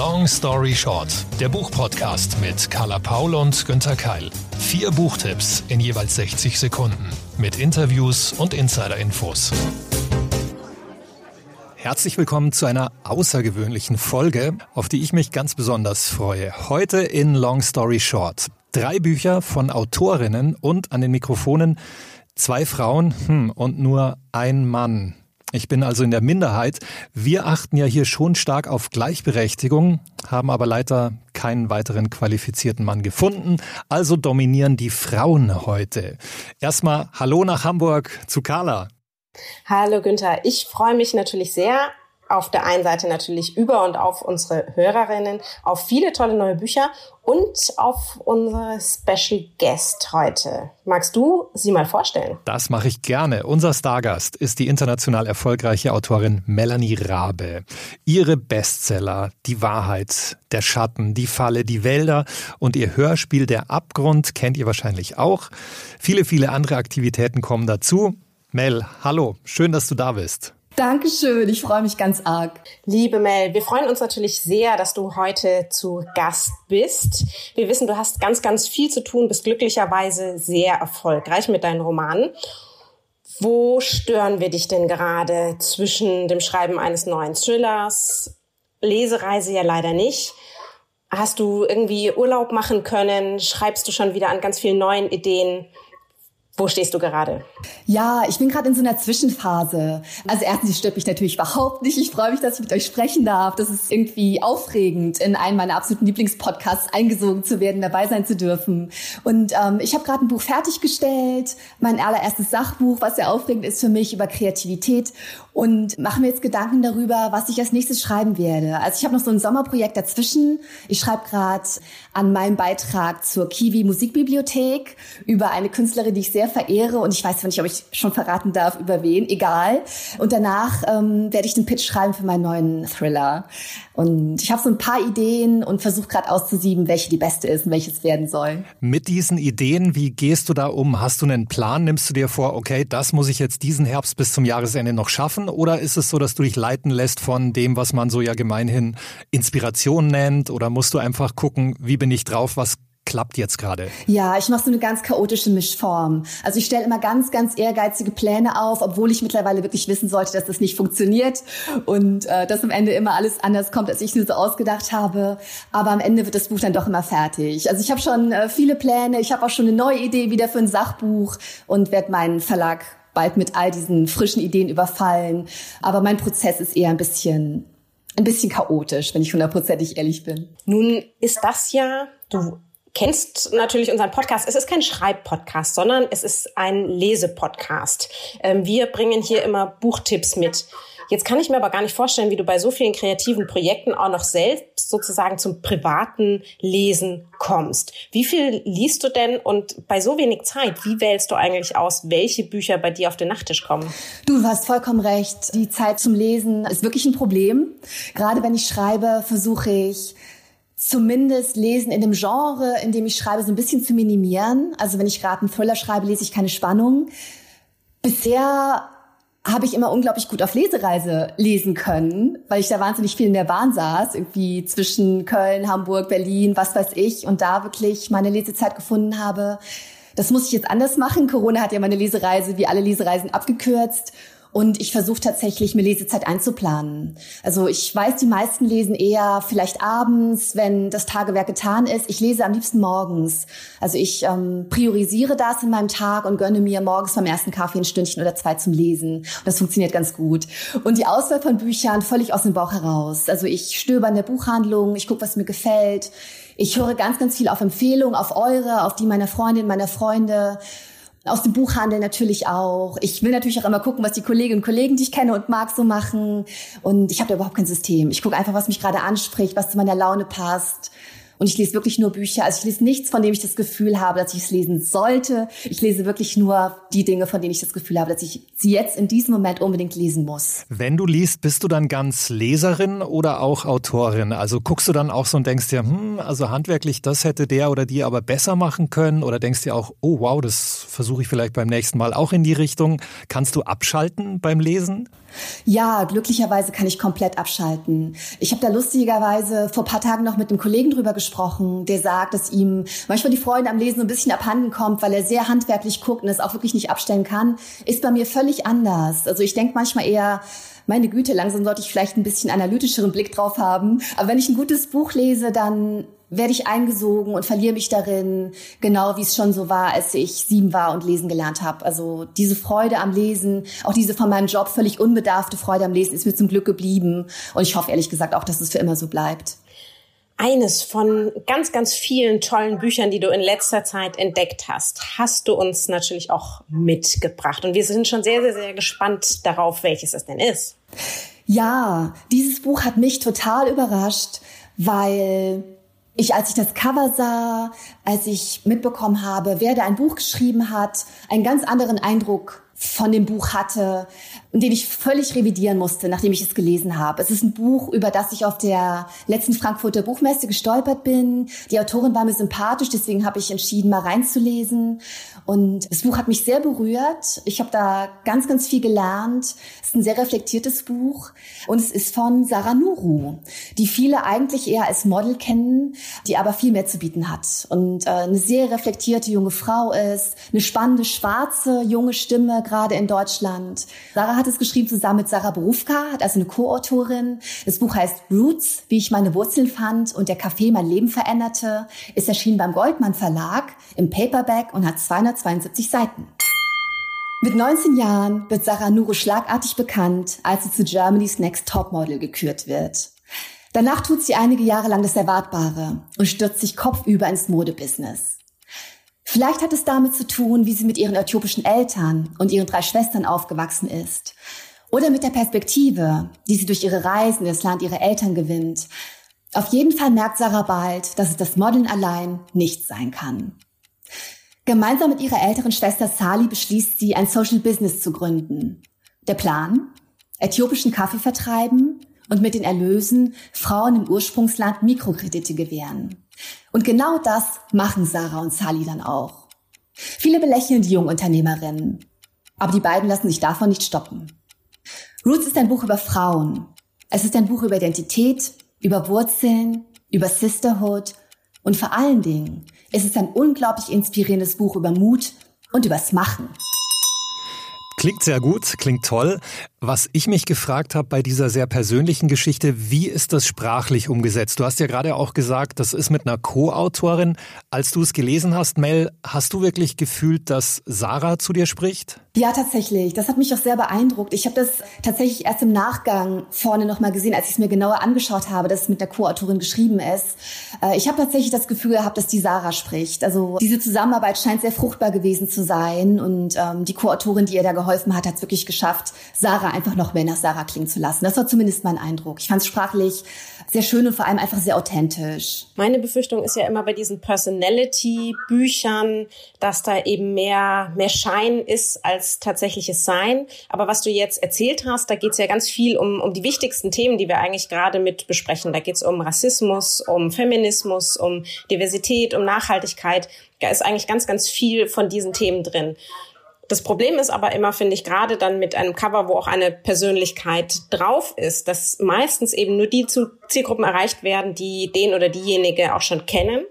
Long Story Short, der Buchpodcast mit Carla Paul und Günther Keil. Vier Buchtipps in jeweils 60 Sekunden mit Interviews und Insider-Infos. Herzlich willkommen zu einer außergewöhnlichen Folge, auf die ich mich ganz besonders freue. Heute in Long Story Short. Drei Bücher von Autorinnen und an den Mikrofonen zwei Frauen hm, und nur ein Mann. Ich bin also in der Minderheit. Wir achten ja hier schon stark auf Gleichberechtigung, haben aber leider keinen weiteren qualifizierten Mann gefunden. Also dominieren die Frauen heute. Erstmal Hallo nach Hamburg zu Carla. Hallo Günther, ich freue mich natürlich sehr auf der einen Seite natürlich über und auf unsere Hörerinnen, auf viele tolle neue Bücher und auf unsere Special Guest heute. Magst du sie mal vorstellen? Das mache ich gerne. Unser Stargast ist die international erfolgreiche Autorin Melanie Rabe. Ihre Bestseller Die Wahrheit, Der Schatten, Die Falle, Die Wälder und ihr Hörspiel Der Abgrund kennt ihr wahrscheinlich auch. Viele, viele andere Aktivitäten kommen dazu. Mel, hallo, schön, dass du da bist. Dankeschön, ich freue mich ganz arg. Liebe Mel, wir freuen uns natürlich sehr, dass du heute zu Gast bist. Wir wissen, du hast ganz, ganz viel zu tun, bist glücklicherweise sehr erfolgreich mit deinen Romanen. Wo stören wir dich denn gerade zwischen dem Schreiben eines neuen Thrillers, Lesereise ja leider nicht? Hast du irgendwie Urlaub machen können? Schreibst du schon wieder an ganz vielen neuen Ideen? Wo stehst du gerade? Ja, ich bin gerade in so einer Zwischenphase. Also erstens stört mich natürlich überhaupt nicht. Ich freue mich, dass ich mit euch sprechen darf. Das ist irgendwie aufregend, in einen meiner absoluten Lieblingspodcasts eingesogen zu werden, dabei sein zu dürfen. Und ähm, ich habe gerade ein Buch fertiggestellt, mein allererstes Sachbuch, was sehr aufregend ist für mich über Kreativität und mache mir jetzt Gedanken darüber, was ich als nächstes schreiben werde. Also ich habe noch so ein Sommerprojekt dazwischen. Ich schreibe gerade an meinem Beitrag zur Kiwi Musikbibliothek über eine Künstlerin, die ich sehr verehre und ich weiß nicht, ob ich schon verraten darf, über wen, egal. Und danach ähm, werde ich den Pitch schreiben für meinen neuen Thriller. Und ich habe so ein paar Ideen und versuche gerade auszusieben, welche die beste ist und welches werden soll. Mit diesen Ideen, wie gehst du da um? Hast du einen Plan? Nimmst du dir vor, okay, das muss ich jetzt diesen Herbst bis zum Jahresende noch schaffen? Oder ist es so, dass du dich leiten lässt von dem, was man so ja gemeinhin Inspiration nennt? Oder musst du einfach gucken, wie bin ich drauf, was klappt jetzt gerade? Ja, ich mache so eine ganz chaotische Mischform. Also ich stelle immer ganz, ganz ehrgeizige Pläne auf, obwohl ich mittlerweile wirklich wissen sollte, dass das nicht funktioniert und äh, dass am Ende immer alles anders kommt, als ich mir so ausgedacht habe. Aber am Ende wird das Buch dann doch immer fertig. Also ich habe schon äh, viele Pläne, ich habe auch schon eine neue Idee wieder für ein Sachbuch und werde meinen Verlag bald mit all diesen frischen Ideen überfallen. Aber mein Prozess ist eher ein bisschen ein bisschen chaotisch, wenn ich hundertprozentig ehrlich bin. Nun ist das ja, du kennst natürlich unseren Podcast. Es ist kein Schreibpodcast, sondern es ist ein Lesepodcast. Ähm, wir bringen hier immer Buchtipps mit. Jetzt kann ich mir aber gar nicht vorstellen, wie du bei so vielen kreativen Projekten auch noch selbst sozusagen zum privaten Lesen kommst. Wie viel liest du denn und bei so wenig Zeit, wie wählst du eigentlich aus, welche Bücher bei dir auf den Nachttisch kommen? Du hast vollkommen recht. Die Zeit zum Lesen ist wirklich ein Problem. Gerade wenn ich schreibe, versuche ich zumindest Lesen in dem Genre, in dem ich schreibe, so ein bisschen zu minimieren. Also wenn ich gerade einen Thriller schreibe, lese ich keine Spannung. Bisher habe ich immer unglaublich gut auf Lesereise lesen können, weil ich da wahnsinnig viel in der Bahn saß, irgendwie zwischen Köln, Hamburg, Berlin, was weiß ich, und da wirklich meine Lesezeit gefunden habe. Das muss ich jetzt anders machen. Corona hat ja meine Lesereise wie alle Lesereisen abgekürzt. Und ich versuche tatsächlich, mir Lesezeit einzuplanen. Also ich weiß, die meisten lesen eher vielleicht abends, wenn das Tagewerk getan ist. Ich lese am liebsten morgens. Also ich ähm, priorisiere das in meinem Tag und gönne mir morgens beim ersten Kaffee ein Stündchen oder zwei zum Lesen. Und das funktioniert ganz gut. Und die Auswahl von Büchern völlig aus dem Bauch heraus. Also ich stöber in der Buchhandlung, ich gucke, was mir gefällt. Ich höre ganz, ganz viel auf Empfehlungen, auf eure, auf die meiner Freundin, meiner Freunde aus dem Buchhandel natürlich auch. Ich will natürlich auch immer gucken, was die Kolleginnen und Kollegen, die ich kenne und mag, so machen. Und ich habe da überhaupt kein System. Ich gucke einfach, was mich gerade anspricht, was zu meiner Laune passt. Und ich lese wirklich nur Bücher. Also ich lese nichts, von dem ich das Gefühl habe, dass ich es lesen sollte. Ich lese wirklich nur die Dinge, von denen ich das Gefühl habe, dass ich sie jetzt in diesem Moment unbedingt lesen muss. Wenn du liest, bist du dann ganz Leserin oder auch Autorin? Also guckst du dann auch so und denkst dir, hm, also handwerklich, das hätte der oder die aber besser machen können? Oder denkst dir auch, oh wow, das versuche ich vielleicht beim nächsten Mal auch in die Richtung. Kannst du abschalten beim Lesen? Ja, glücklicherweise kann ich komplett abschalten. Ich habe da lustigerweise vor paar Tagen noch mit einem Kollegen drüber gesprochen, der sagt, dass ihm manchmal die Freude am Lesen ein bisschen abhanden kommt, weil er sehr handwerklich guckt und es auch wirklich nicht abstellen kann. Ist bei mir völlig anders. Also ich denke manchmal eher, meine Güte, langsam sollte ich vielleicht ein bisschen analytischeren Blick drauf haben. Aber wenn ich ein gutes Buch lese, dann werde ich eingesogen und verliere mich darin, genau wie es schon so war, als ich sieben war und lesen gelernt habe. Also diese Freude am Lesen, auch diese von meinem Job völlig unbedarfte Freude am Lesen ist mir zum Glück geblieben. Und ich hoffe ehrlich gesagt auch, dass es für immer so bleibt. Eines von ganz, ganz vielen tollen Büchern, die du in letzter Zeit entdeckt hast, hast du uns natürlich auch mitgebracht. Und wir sind schon sehr, sehr, sehr gespannt darauf, welches es denn ist. Ja, dieses Buch hat mich total überrascht, weil ich, als ich das Cover sah, als ich mitbekommen habe, wer da ein Buch geschrieben hat, einen ganz anderen Eindruck von dem Buch hatte, den ich völlig revidieren musste, nachdem ich es gelesen habe. Es ist ein Buch, über das ich auf der letzten Frankfurter Buchmesse gestolpert bin. Die Autorin war mir sympathisch, deswegen habe ich entschieden, mal reinzulesen. Und das Buch hat mich sehr berührt. Ich habe da ganz, ganz viel gelernt. Es ist ein sehr reflektiertes Buch. Und es ist von Sarah Nuru, die viele eigentlich eher als Model kennen, die aber viel mehr zu bieten hat. Und äh, eine sehr reflektierte junge Frau ist, eine spannende, schwarze, junge Stimme, gerade in Deutschland. Sarah hat es geschrieben zusammen mit Sarah Berufka, also eine Co-Autorin. Das Buch heißt Roots, wie ich meine Wurzeln fand und der Kaffee mein Leben veränderte, ist erschienen beim Goldmann Verlag im Paperback und hat 272 Seiten. Mit 19 Jahren wird Sarah Nuru schlagartig bekannt, als sie zu Germany's Next Topmodel gekürt wird. Danach tut sie einige Jahre lang das Erwartbare und stürzt sich kopfüber ins Modebusiness. Vielleicht hat es damit zu tun, wie sie mit ihren äthiopischen Eltern und ihren drei Schwestern aufgewachsen ist. Oder mit der Perspektive, die sie durch ihre Reisen in das Land ihrer Eltern gewinnt. Auf jeden Fall merkt Sarah bald, dass es das Modeln allein nicht sein kann. Gemeinsam mit ihrer älteren Schwester Sali beschließt sie, ein Social Business zu gründen. Der Plan? Äthiopischen Kaffee vertreiben und mit den Erlösen Frauen im Ursprungsland Mikrokredite gewähren. Und genau das machen Sarah und Sally dann auch. Viele belächeln die jungen Unternehmerinnen, aber die beiden lassen sich davon nicht stoppen. Roots ist ein Buch über Frauen. Es ist ein Buch über Identität, über Wurzeln, über Sisterhood und vor allen Dingen ist es ein unglaublich inspirierendes Buch über Mut und übers Machen. Klingt sehr gut, klingt toll. Was ich mich gefragt habe bei dieser sehr persönlichen Geschichte, wie ist das sprachlich umgesetzt? Du hast ja gerade auch gesagt, das ist mit einer Co-Autorin. Als du es gelesen hast, Mel, hast du wirklich gefühlt, dass Sarah zu dir spricht? Ja, tatsächlich. Das hat mich auch sehr beeindruckt. Ich habe das tatsächlich erst im Nachgang vorne nochmal gesehen, als ich es mir genauer angeschaut habe, dass es mit der Co-Autorin geschrieben ist. Äh, ich habe tatsächlich das Gefühl gehabt, dass die Sarah spricht. Also diese Zusammenarbeit scheint sehr fruchtbar gewesen zu sein. Und ähm, die Co-Autorin, die ihr da geholfen hat, hat es wirklich geschafft, Sarah einfach noch mehr nach Sarah klingen zu lassen. Das war zumindest mein Eindruck. Ich fand es sprachlich sehr schön und vor allem einfach sehr authentisch. Meine Befürchtung ist ja immer bei diesen Personality-Büchern, dass da eben mehr, mehr Schein ist als tatsächliches Sein. Aber was du jetzt erzählt hast, da geht es ja ganz viel um, um die wichtigsten Themen, die wir eigentlich gerade mit besprechen. Da geht es um Rassismus, um Feminismus, um Diversität, um Nachhaltigkeit. Da ist eigentlich ganz, ganz viel von diesen Themen drin. Das Problem ist aber immer, finde ich, gerade dann mit einem Cover, wo auch eine Persönlichkeit drauf ist, dass meistens eben nur die Zielgruppen erreicht werden, die den oder diejenige auch schon kennen.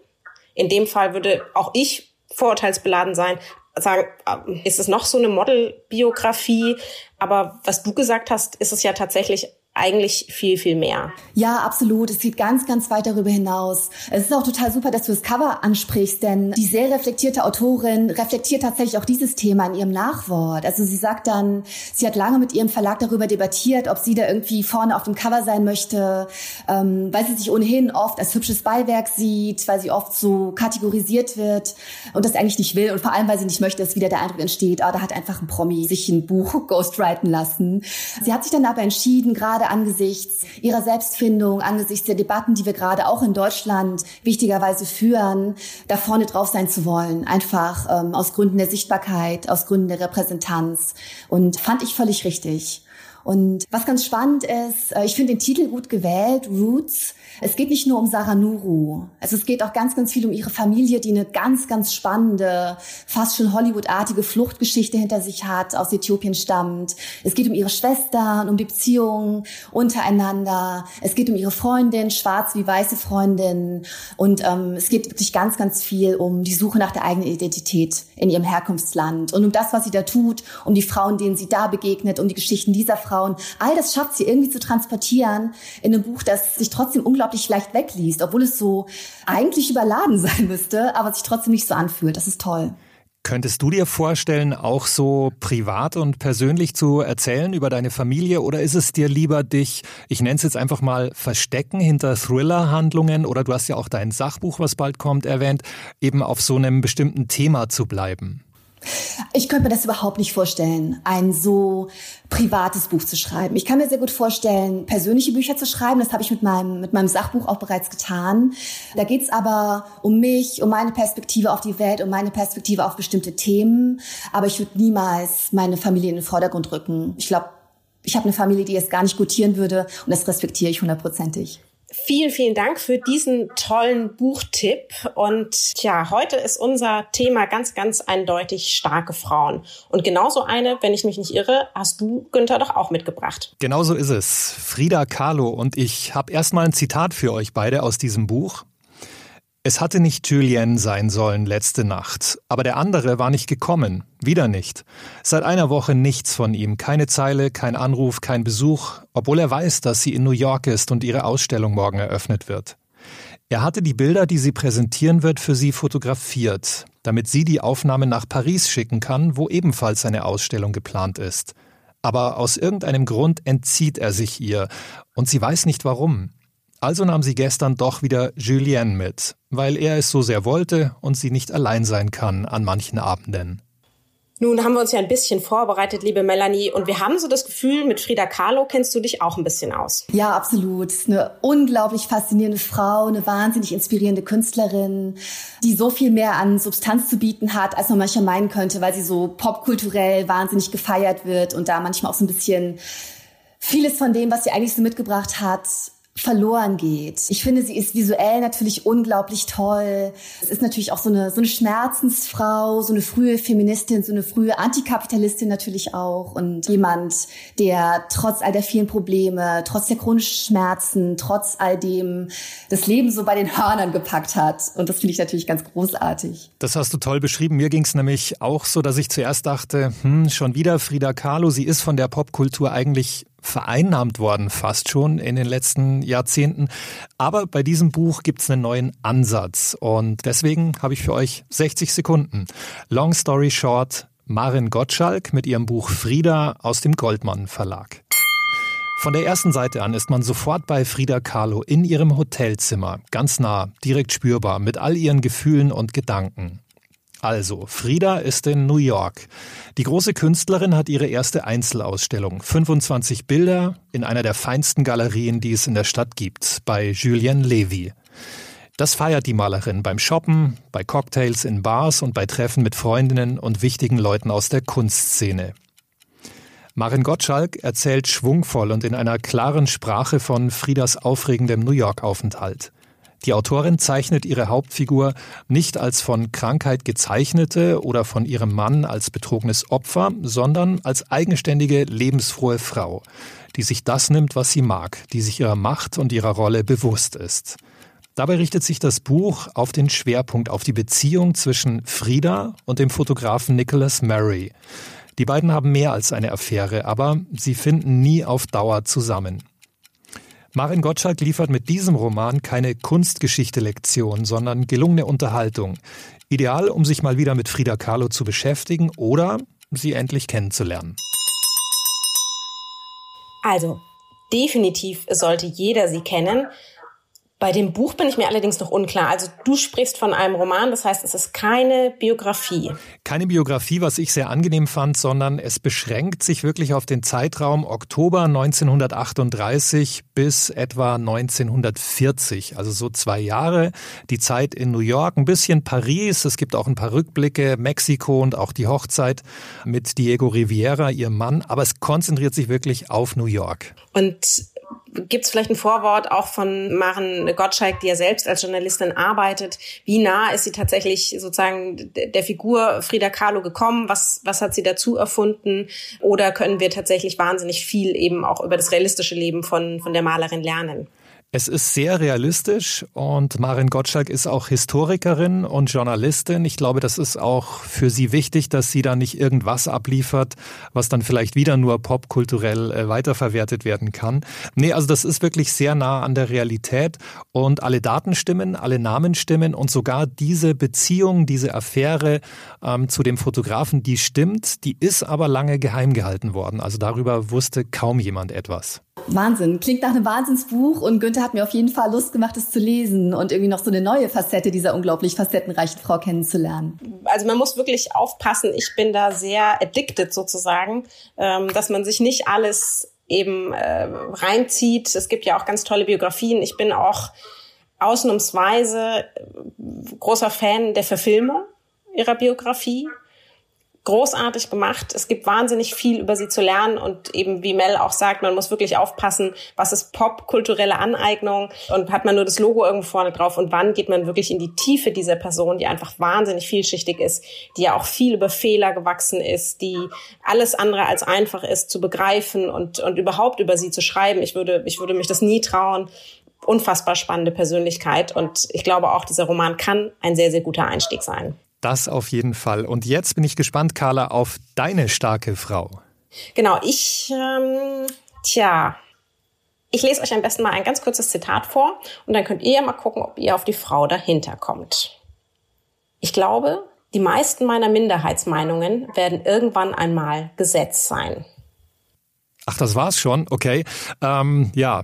In dem Fall würde auch ich vorurteilsbeladen sein, sagen, ähm, ist es noch so eine Modelbiografie? Aber was du gesagt hast, ist es ja tatsächlich eigentlich viel, viel mehr. Ja, absolut. Es geht ganz, ganz weit darüber hinaus. Es ist auch total super, dass du das Cover ansprichst, denn die sehr reflektierte Autorin reflektiert tatsächlich auch dieses Thema in ihrem Nachwort. Also sie sagt dann, sie hat lange mit ihrem Verlag darüber debattiert, ob sie da irgendwie vorne auf dem Cover sein möchte, ähm, weil sie sich ohnehin oft als hübsches Beiwerk sieht, weil sie oft so kategorisiert wird und das eigentlich nicht will und vor allem, weil sie nicht möchte, dass wieder der Eindruck entsteht, ah, da hat einfach ein Promi sich ein Buch ghostwriten lassen. Sie hat sich dann aber entschieden, gerade angesichts ihrer Selbstfindung, angesichts der Debatten, die wir gerade auch in Deutschland wichtigerweise führen, da vorne drauf sein zu wollen. Einfach ähm, aus Gründen der Sichtbarkeit, aus Gründen der Repräsentanz. Und fand ich völlig richtig. Und was ganz spannend ist, äh, ich finde den Titel gut gewählt, Roots. Es geht nicht nur um Sarah Nuru. Also es geht auch ganz, ganz viel um ihre Familie, die eine ganz, ganz spannende, fast schon Hollywood-artige Fluchtgeschichte hinter sich hat, aus Äthiopien stammt. Es geht um ihre Schwestern, um die Beziehungen untereinander. Es geht um ihre Freundin, schwarz wie weiße Freundin. Und ähm, es geht wirklich ganz, ganz viel um die Suche nach der eigenen Identität in ihrem Herkunftsland und um das, was sie da tut, um die Frauen, denen sie da begegnet, um die Geschichten dieser Frauen. All das schafft sie irgendwie zu transportieren in einem Buch, das sich trotzdem unglaublich leicht wegliest, obwohl es so eigentlich überladen sein müsste, aber sich trotzdem nicht so anfühlt. Das ist toll. Könntest du dir vorstellen, auch so privat und persönlich zu erzählen über deine Familie oder ist es dir lieber, dich, ich nenne es jetzt einfach mal, verstecken hinter Thriller-Handlungen oder du hast ja auch dein Sachbuch, was bald kommt, erwähnt, eben auf so einem bestimmten Thema zu bleiben? Ich könnte mir das überhaupt nicht vorstellen, ein so privates Buch zu schreiben. Ich kann mir sehr gut vorstellen, persönliche Bücher zu schreiben. Das habe ich mit meinem, mit meinem Sachbuch auch bereits getan. Da geht es aber um mich, um meine Perspektive auf die Welt, um meine Perspektive auf bestimmte Themen. Aber ich würde niemals meine Familie in den Vordergrund rücken. Ich glaube, ich habe eine Familie, die es gar nicht gutieren würde und das respektiere ich hundertprozentig. Vielen, vielen Dank für diesen tollen Buchtipp. Und ja, heute ist unser Thema ganz, ganz eindeutig starke Frauen. Und genauso eine, wenn ich mich nicht irre, hast du, Günther, doch auch mitgebracht. Genauso ist es. Frida Kahlo und ich habe erstmal ein Zitat für euch beide aus diesem Buch. Es hatte nicht Julien sein sollen letzte Nacht, aber der andere war nicht gekommen, wieder nicht. Seit einer Woche nichts von ihm, keine Zeile, kein Anruf, kein Besuch, obwohl er weiß, dass sie in New York ist und ihre Ausstellung morgen eröffnet wird. Er hatte die Bilder, die sie präsentieren wird, für sie fotografiert, damit sie die Aufnahme nach Paris schicken kann, wo ebenfalls eine Ausstellung geplant ist. Aber aus irgendeinem Grund entzieht er sich ihr, und sie weiß nicht warum. Also nahm sie gestern doch wieder Julien mit, weil er es so sehr wollte und sie nicht allein sein kann an manchen Abenden. Nun haben wir uns ja ein bisschen vorbereitet, liebe Melanie, und wir haben so das Gefühl, mit Frida Kahlo kennst du dich auch ein bisschen aus. Ja, absolut. Eine unglaublich faszinierende Frau, eine wahnsinnig inspirierende Künstlerin, die so viel mehr an Substanz zu bieten hat, als man manchmal meinen könnte, weil sie so popkulturell wahnsinnig gefeiert wird und da manchmal auch so ein bisschen vieles von dem, was sie eigentlich so mitgebracht hat, verloren geht. Ich finde, sie ist visuell natürlich unglaublich toll. Es ist natürlich auch so eine, so eine Schmerzensfrau, so eine frühe Feministin, so eine frühe Antikapitalistin natürlich auch und jemand, der trotz all der vielen Probleme, trotz der chronischen Schmerzen, trotz all dem das Leben so bei den Hörnern gepackt hat. Und das finde ich natürlich ganz großartig. Das hast du toll beschrieben. Mir ging es nämlich auch so, dass ich zuerst dachte, hm, schon wieder Frida Kahlo. Sie ist von der Popkultur eigentlich vereinnahmt worden, fast schon in den letzten Jahrzehnten. Aber bei diesem Buch gibt es einen neuen Ansatz und deswegen habe ich für euch 60 Sekunden. Long Story Short, Marin Gottschalk mit ihrem Buch Frieda aus dem Goldmann Verlag. Von der ersten Seite an ist man sofort bei Frida Kahlo in ihrem Hotelzimmer, ganz nah, direkt spürbar, mit all ihren Gefühlen und Gedanken. Also, Frida ist in New York. Die große Künstlerin hat ihre erste Einzelausstellung. 25 Bilder in einer der feinsten Galerien, die es in der Stadt gibt, bei Julien Levy. Das feiert die Malerin beim Shoppen, bei Cocktails in Bars und bei Treffen mit Freundinnen und wichtigen Leuten aus der Kunstszene. Marin Gottschalk erzählt schwungvoll und in einer klaren Sprache von Friedas aufregendem New York-Aufenthalt. Die Autorin zeichnet ihre Hauptfigur nicht als von Krankheit gezeichnete oder von ihrem Mann als betrogenes Opfer, sondern als eigenständige, lebensfrohe Frau, die sich das nimmt, was sie mag, die sich ihrer Macht und ihrer Rolle bewusst ist. Dabei richtet sich das Buch auf den Schwerpunkt auf die Beziehung zwischen Frida und dem Fotografen Nicholas Murray. Die beiden haben mehr als eine Affäre, aber sie finden nie auf Dauer zusammen. Marin Gottschalk liefert mit diesem Roman keine Kunstgeschichte-Lektion, sondern gelungene Unterhaltung. Ideal, um sich mal wieder mit Frida Kahlo zu beschäftigen oder sie endlich kennenzulernen. Also, definitiv sollte jeder sie kennen. Bei dem Buch bin ich mir allerdings noch unklar. Also du sprichst von einem Roman, das heißt, es ist keine Biografie. Keine Biografie, was ich sehr angenehm fand, sondern es beschränkt sich wirklich auf den Zeitraum Oktober 1938 bis etwa 1940. Also so zwei Jahre. Die Zeit in New York, ein bisschen Paris. Es gibt auch ein paar Rückblicke, Mexiko und auch die Hochzeit mit Diego Riviera, ihrem Mann. Aber es konzentriert sich wirklich auf New York. Und Gibt es vielleicht ein Vorwort auch von Maren Gottschalk, die ja selbst als Journalistin arbeitet? Wie nah ist sie tatsächlich sozusagen der Figur Frida Kahlo gekommen? Was, was hat sie dazu erfunden? Oder können wir tatsächlich wahnsinnig viel eben auch über das realistische Leben von, von der Malerin lernen? Es ist sehr realistisch und Marin Gottschalk ist auch Historikerin und Journalistin. Ich glaube, das ist auch für sie wichtig, dass sie da nicht irgendwas abliefert, was dann vielleicht wieder nur popkulturell äh, weiterverwertet werden kann. Nee, also das ist wirklich sehr nah an der Realität und alle Daten stimmen, alle Namen stimmen und sogar diese Beziehung, diese Affäre ähm, zu dem Fotografen, die stimmt, die ist aber lange geheim gehalten worden. Also darüber wusste kaum jemand etwas. Wahnsinn. Klingt nach einem Wahnsinnsbuch und Günther hat mir auf jeden Fall Lust gemacht, es zu lesen und irgendwie noch so eine neue Facette dieser unglaublich facettenreichen Frau kennenzulernen. Also man muss wirklich aufpassen. Ich bin da sehr addicted sozusagen, ähm, dass man sich nicht alles eben äh, reinzieht. Es gibt ja auch ganz tolle Biografien. Ich bin auch ausnahmsweise großer Fan der Verfilmung ihrer Biografie großartig gemacht. Es gibt wahnsinnig viel über sie zu lernen und eben wie Mel auch sagt, man muss wirklich aufpassen, was ist popkulturelle Aneignung und hat man nur das Logo irgendwo vorne drauf und wann geht man wirklich in die Tiefe dieser Person, die einfach wahnsinnig vielschichtig ist, die ja auch viel über Fehler gewachsen ist, die alles andere als einfach ist zu begreifen und, und überhaupt über sie zu schreiben. Ich würde, ich würde mich das nie trauen unfassbar spannende Persönlichkeit. Und ich glaube auch, dieser Roman kann ein sehr, sehr guter Einstieg sein. Das auf jeden Fall. Und jetzt bin ich gespannt, Carla, auf deine starke Frau. Genau, ich, ähm, tja, ich lese euch am besten mal ein ganz kurzes Zitat vor und dann könnt ihr ja mal gucken, ob ihr auf die Frau dahinter kommt. Ich glaube, die meisten meiner Minderheitsmeinungen werden irgendwann einmal Gesetz sein. Ach, das war's schon. Okay. Ähm, ja.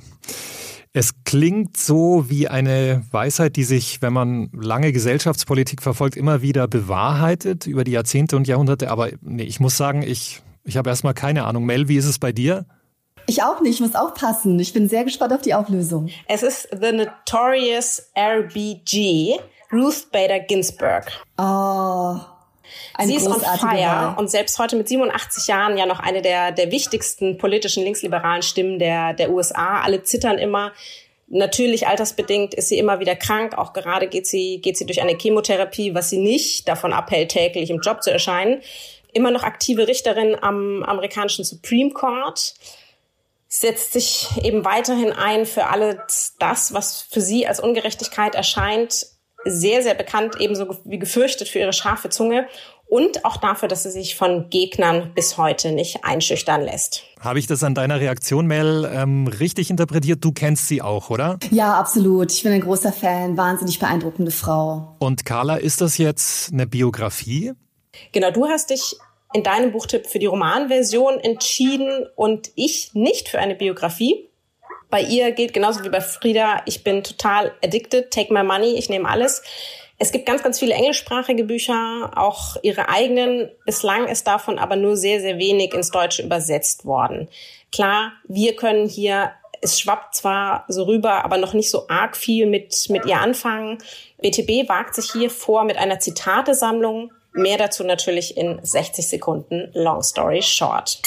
Es klingt so wie eine Weisheit, die sich, wenn man lange Gesellschaftspolitik verfolgt, immer wieder bewahrheitet über die Jahrzehnte und Jahrhunderte. Aber nee, ich muss sagen, ich, ich habe erstmal keine Ahnung. Mel, wie ist es bei dir? Ich auch nicht, ich muss auch passen. Ich bin sehr gespannt auf die Auflösung. Es ist The Notorious RBG, Ruth Bader Ginsburg. Oh, eine Sie ist on fire und selbst heute mit 87 Jahren ja noch eine der, der wichtigsten politischen linksliberalen Stimmen der, der USA. Alle zittern immer. Natürlich altersbedingt ist sie immer wieder krank. Auch gerade geht sie, geht sie durch eine Chemotherapie, was sie nicht davon abhält, täglich im Job zu erscheinen. Immer noch aktive Richterin am amerikanischen Supreme Court setzt sich eben weiterhin ein für alles das, was für sie als Ungerechtigkeit erscheint sehr, sehr bekannt, ebenso wie gefürchtet für ihre scharfe Zunge und auch dafür, dass sie sich von Gegnern bis heute nicht einschüchtern lässt. Habe ich das an deiner Reaktion, Mel, ähm, richtig interpretiert? Du kennst sie auch, oder? Ja, absolut. Ich bin ein großer Fan, wahnsinnig beeindruckende Frau. Und Carla, ist das jetzt eine Biografie? Genau, du hast dich in deinem Buchtipp für die Romanversion entschieden und ich nicht für eine Biografie. Bei ihr gilt genauso wie bei Frieda, ich bin total addicted, take my money, ich nehme alles. Es gibt ganz, ganz viele englischsprachige Bücher, auch ihre eigenen. Bislang ist davon aber nur sehr, sehr wenig ins Deutsche übersetzt worden. Klar, wir können hier, es schwappt zwar so rüber, aber noch nicht so arg viel mit, mit ihr anfangen. BTB wagt sich hier vor mit einer Zitatesammlung. Mehr dazu natürlich in 60 Sekunden Long Story Short.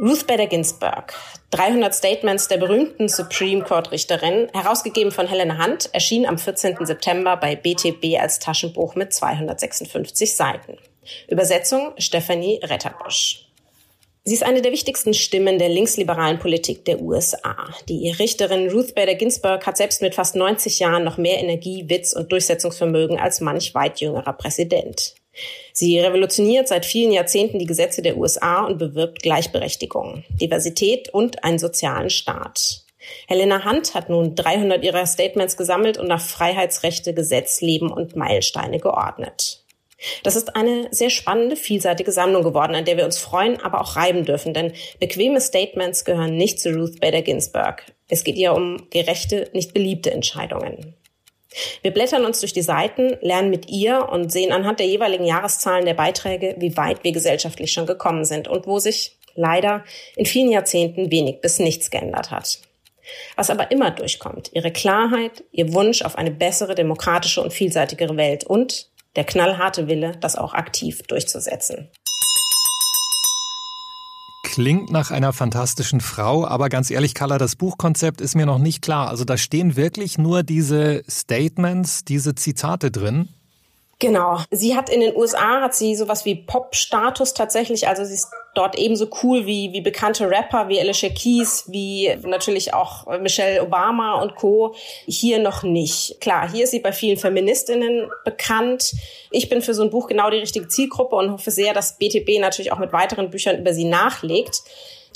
Ruth Bader Ginsburg, 300 Statements der berühmten Supreme Court Richterin, herausgegeben von Helena Hunt, erschien am 14. September bei BTB als Taschenbuch mit 256 Seiten. Übersetzung Stephanie Retterbusch. Sie ist eine der wichtigsten Stimmen der linksliberalen Politik der USA. Die Richterin Ruth Bader Ginsburg hat selbst mit fast 90 Jahren noch mehr Energie, Witz und Durchsetzungsvermögen als manch weit jüngerer Präsident. Sie revolutioniert seit vielen Jahrzehnten die Gesetze der USA und bewirbt Gleichberechtigung, Diversität und einen sozialen Staat. Helena Hunt hat nun 300 ihrer Statements gesammelt und nach Freiheitsrechte, Gesetz, Leben und Meilensteine geordnet. Das ist eine sehr spannende, vielseitige Sammlung geworden, an der wir uns freuen, aber auch reiben dürfen, denn bequeme Statements gehören nicht zu Ruth Bader Ginsburg. Es geht ihr um gerechte, nicht beliebte Entscheidungen. Wir blättern uns durch die Seiten, lernen mit ihr und sehen anhand der jeweiligen Jahreszahlen der Beiträge, wie weit wir gesellschaftlich schon gekommen sind und wo sich leider in vielen Jahrzehnten wenig bis nichts geändert hat. Was aber immer durchkommt, ihre Klarheit, ihr Wunsch auf eine bessere, demokratische und vielseitigere Welt und der knallharte Wille, das auch aktiv durchzusetzen. Klingt nach einer fantastischen Frau, aber ganz ehrlich, Carla, das Buchkonzept ist mir noch nicht klar. Also da stehen wirklich nur diese Statements, diese Zitate drin. Genau. Sie hat in den USA hat sie sowas wie Pop-Status tatsächlich. Also sie ist dort ebenso cool wie, wie bekannte Rapper wie Alicia Keys, wie natürlich auch Michelle Obama und Co. Hier noch nicht. Klar, hier ist sie bei vielen Feministinnen bekannt. Ich bin für so ein Buch genau die richtige Zielgruppe und hoffe sehr, dass BTB natürlich auch mit weiteren Büchern über sie nachlegt.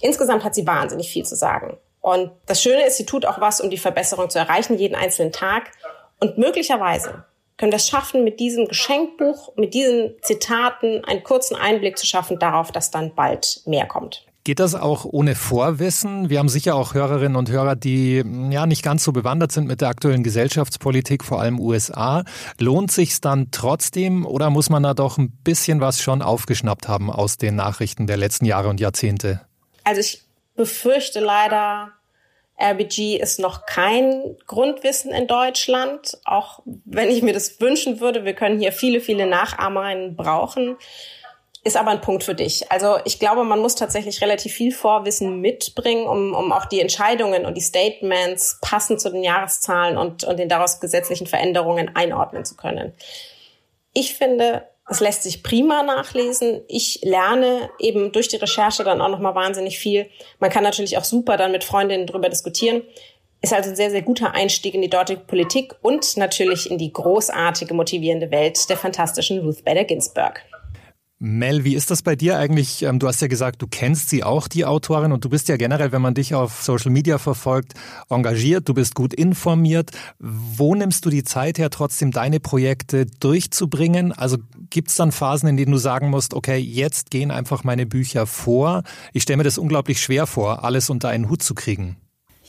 Insgesamt hat sie wahnsinnig viel zu sagen. Und das Schöne ist, sie tut auch was, um die Verbesserung zu erreichen, jeden einzelnen Tag. Und möglicherweise können wir es schaffen, mit diesem Geschenkbuch, mit diesen Zitaten einen kurzen Einblick zu schaffen darauf, dass dann bald mehr kommt. Geht das auch ohne Vorwissen? Wir haben sicher auch Hörerinnen und Hörer, die ja nicht ganz so bewandert sind mit der aktuellen Gesellschaftspolitik, vor allem USA. Lohnt sich's dann trotzdem oder muss man da doch ein bisschen was schon aufgeschnappt haben aus den Nachrichten der letzten Jahre und Jahrzehnte? Also ich befürchte leider, RBG ist noch kein Grundwissen in Deutschland, auch wenn ich mir das wünschen würde. Wir können hier viele, viele Nachahmerinnen brauchen. Ist aber ein Punkt für dich. Also ich glaube, man muss tatsächlich relativ viel Vorwissen mitbringen, um, um auch die Entscheidungen und die Statements passend zu den Jahreszahlen und, und den daraus gesetzlichen Veränderungen einordnen zu können. Ich finde, es lässt sich prima nachlesen. Ich lerne eben durch die Recherche dann auch nochmal wahnsinnig viel. Man kann natürlich auch super dann mit Freundinnen drüber diskutieren. Ist also ein sehr, sehr guter Einstieg in die dortige Politik und natürlich in die großartige, motivierende Welt der fantastischen Ruth Bader Ginsburg. Mel, wie ist das bei dir eigentlich? Ähm, du hast ja gesagt, du kennst sie auch, die Autorin, und du bist ja generell, wenn man dich auf Social Media verfolgt, engagiert, du bist gut informiert. Wo nimmst du die Zeit her, trotzdem deine Projekte durchzubringen? Also gibt es dann Phasen, in denen du sagen musst, okay, jetzt gehen einfach meine Bücher vor? Ich stelle mir das unglaublich schwer vor, alles unter einen Hut zu kriegen.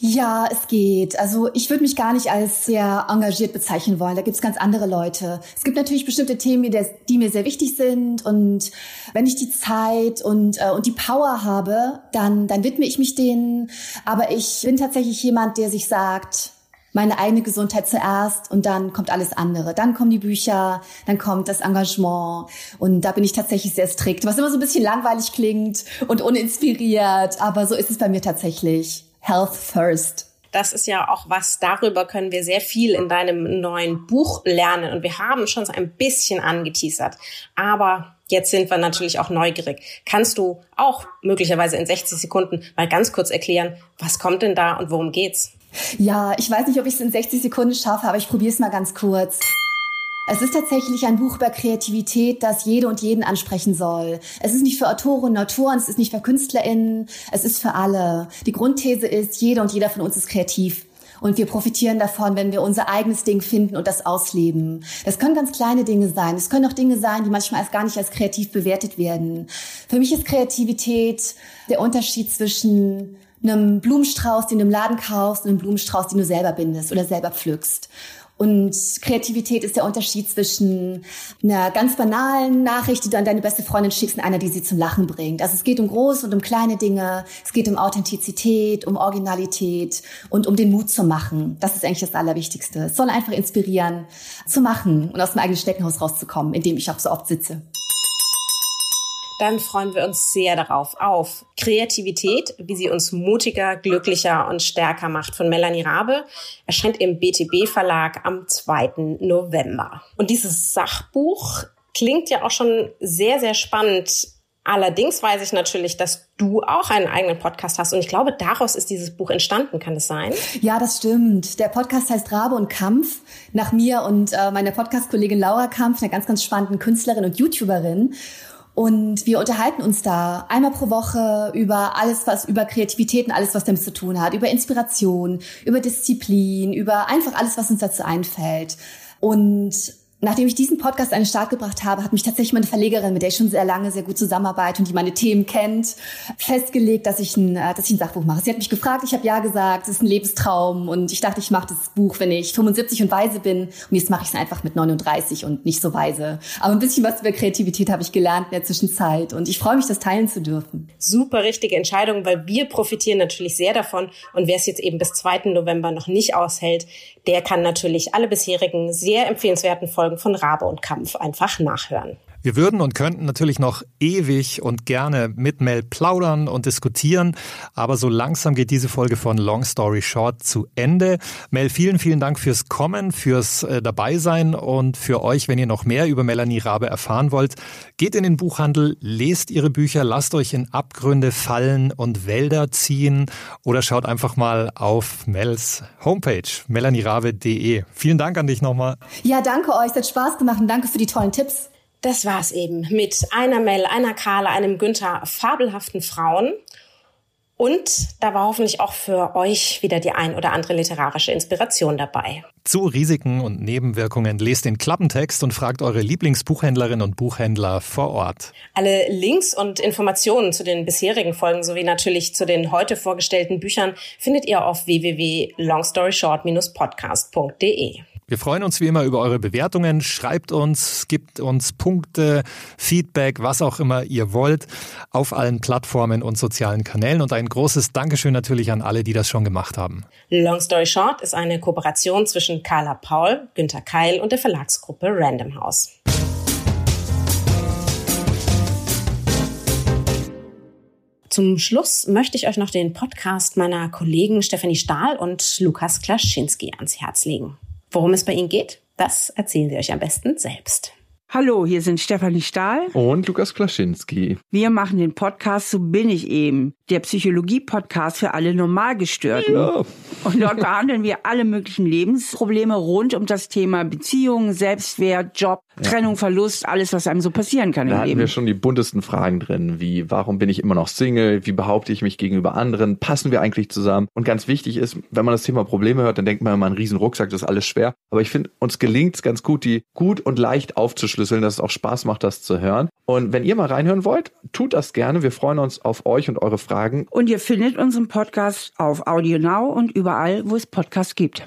Ja, es geht. Also ich würde mich gar nicht als sehr engagiert bezeichnen wollen. Da gibt's ganz andere Leute. Es gibt natürlich bestimmte Themen, die, mir sehr wichtig sind. Und wenn ich die Zeit und, äh, und die Power habe, dann, dann widme ich mich denen. Aber ich bin tatsächlich jemand, der sich sagt, meine eigene Gesundheit zuerst und dann kommt alles andere. Dann kommen die Bücher, dann kommt das Engagement und da bin ich tatsächlich sehr strikt, was immer so ein bisschen langweilig klingt und uninspiriert, aber so ist es bei mir tatsächlich. Health First. Das ist ja auch was, darüber können wir sehr viel in deinem neuen Buch lernen. Und wir haben schon so ein bisschen angeteasert. Aber jetzt sind wir natürlich auch neugierig. Kannst du auch möglicherweise in 60 Sekunden mal ganz kurz erklären, was kommt denn da und worum geht's? Ja, ich weiß nicht, ob ich es in 60 Sekunden schaffe, aber ich probiere es mal ganz kurz. Es ist tatsächlich ein Buch über Kreativität, das jede und jeden ansprechen soll. Es ist nicht für Autorinnen und Autoren, es ist nicht für KünstlerInnen, es ist für alle. Die Grundthese ist, jeder und jeder von uns ist kreativ. Und wir profitieren davon, wenn wir unser eigenes Ding finden und das ausleben. Das können ganz kleine Dinge sein. Es können auch Dinge sein, die manchmal als gar nicht als kreativ bewertet werden. Für mich ist Kreativität der Unterschied zwischen einem Blumenstrauß, den du im Laden kaufst, und einem Blumenstrauß, den du selber bindest oder selber pflückst. Und Kreativität ist der Unterschied zwischen einer ganz banalen Nachricht, die du an deine beste Freundin schickst, und einer, die sie zum Lachen bringt. Also es geht um große und um kleine Dinge. Es geht um Authentizität, um Originalität und um den Mut zu machen. Das ist eigentlich das Allerwichtigste. Es soll einfach inspirieren, zu machen und aus dem eigenen Steckenhaus rauszukommen, in dem ich auch so oft sitze dann freuen wir uns sehr darauf auf Kreativität, wie sie uns mutiger, glücklicher und stärker macht von Melanie Rabe. Erscheint im BTB Verlag am 2. November. Und dieses Sachbuch klingt ja auch schon sehr, sehr spannend. Allerdings weiß ich natürlich, dass du auch einen eigenen Podcast hast und ich glaube, daraus ist dieses Buch entstanden. Kann das sein? Ja, das stimmt. Der Podcast heißt Rabe und Kampf nach mir und äh, meiner Podcast-Kollegin Laura Kampf, einer ganz, ganz spannenden Künstlerin und YouTuberin. Und wir unterhalten uns da einmal pro Woche über alles, was über Kreativität und alles, was damit zu tun hat, über Inspiration, über Disziplin, über einfach alles, was uns dazu einfällt. Und Nachdem ich diesen Podcast an den Start gebracht habe, hat mich tatsächlich meine Verlegerin, mit der ich schon sehr lange sehr gut zusammenarbeite und die meine Themen kennt, festgelegt, dass ich ein, äh, dass ich ein Sachbuch mache. Sie hat mich gefragt, ich habe ja gesagt, es ist ein Lebenstraum und ich dachte, ich mache das Buch, wenn ich 75 und weise bin. Und jetzt mache ich es einfach mit 39 und nicht so weise. Aber ein bisschen was über Kreativität habe ich gelernt in der Zwischenzeit und ich freue mich, das teilen zu dürfen. Super richtige Entscheidung, weil wir profitieren natürlich sehr davon und wer es jetzt eben bis 2. November noch nicht aushält, der kann natürlich alle bisherigen sehr empfehlenswerten Folgen von Rabe und Kampf einfach nachhören. Wir würden und könnten natürlich noch ewig und gerne mit Mel plaudern und diskutieren, aber so langsam geht diese Folge von Long Story Short zu Ende. Mel, vielen, vielen Dank fürs Kommen, fürs äh, Dabeisein und für euch, wenn ihr noch mehr über Melanie Rabe erfahren wollt, geht in den Buchhandel, lest ihre Bücher, lasst euch in Abgründe fallen und Wälder ziehen oder schaut einfach mal auf Mels Homepage, melanierabe.de. Vielen Dank an dich nochmal. Ja, danke euch, es hat Spaß gemacht und danke für die tollen Tipps. Das war's eben mit einer Mel, einer Carla, einem Günther, fabelhaften Frauen. Und da war hoffentlich auch für euch wieder die ein oder andere literarische Inspiration dabei. Zu Risiken und Nebenwirkungen lest den Klappentext und fragt eure Lieblingsbuchhändlerinnen und Buchhändler vor Ort. Alle Links und Informationen zu den bisherigen Folgen sowie natürlich zu den heute vorgestellten Büchern findet ihr auf www.longstoryshort-podcast.de. Wir freuen uns wie immer über eure Bewertungen. Schreibt uns, gibt uns Punkte, Feedback, was auch immer ihr wollt, auf allen Plattformen und sozialen Kanälen. Und ein großes Dankeschön natürlich an alle, die das schon gemacht haben. Long Story Short ist eine Kooperation zwischen Carla Paul, Günter Keil und der Verlagsgruppe Random House. Zum Schluss möchte ich euch noch den Podcast meiner Kollegen Stefanie Stahl und Lukas Klaschinski ans Herz legen. Worum es bei Ihnen geht, das erzählen Sie euch am besten selbst. Hallo, hier sind Stefanie Stahl und Lukas Klaschinski. Wir machen den Podcast So bin ich eben, der Psychologie-Podcast für alle Normalgestörten. Ja. Und dort behandeln wir alle möglichen Lebensprobleme rund um das Thema Beziehungen, Selbstwert, Job. Trennung, Verlust, alles, was einem so passieren kann da hatten Leben. wir schon die buntesten Fragen drin, wie warum bin ich immer noch Single, wie behaupte ich mich gegenüber anderen, passen wir eigentlich zusammen? Und ganz wichtig ist, wenn man das Thema Probleme hört, dann denkt man immer, ein riesen Rucksack, das ist alles schwer. Aber ich finde, uns gelingt es ganz gut, die gut und leicht aufzuschlüsseln aufzuschlüsseln, dass es auch Spaß macht, das zu hören. Und wenn ihr mal reinhören wollt, tut das gerne. Wir freuen uns auf euch und eure Fragen. Und ihr findet unseren Podcast auf Audio Now und überall, wo es Podcasts gibt.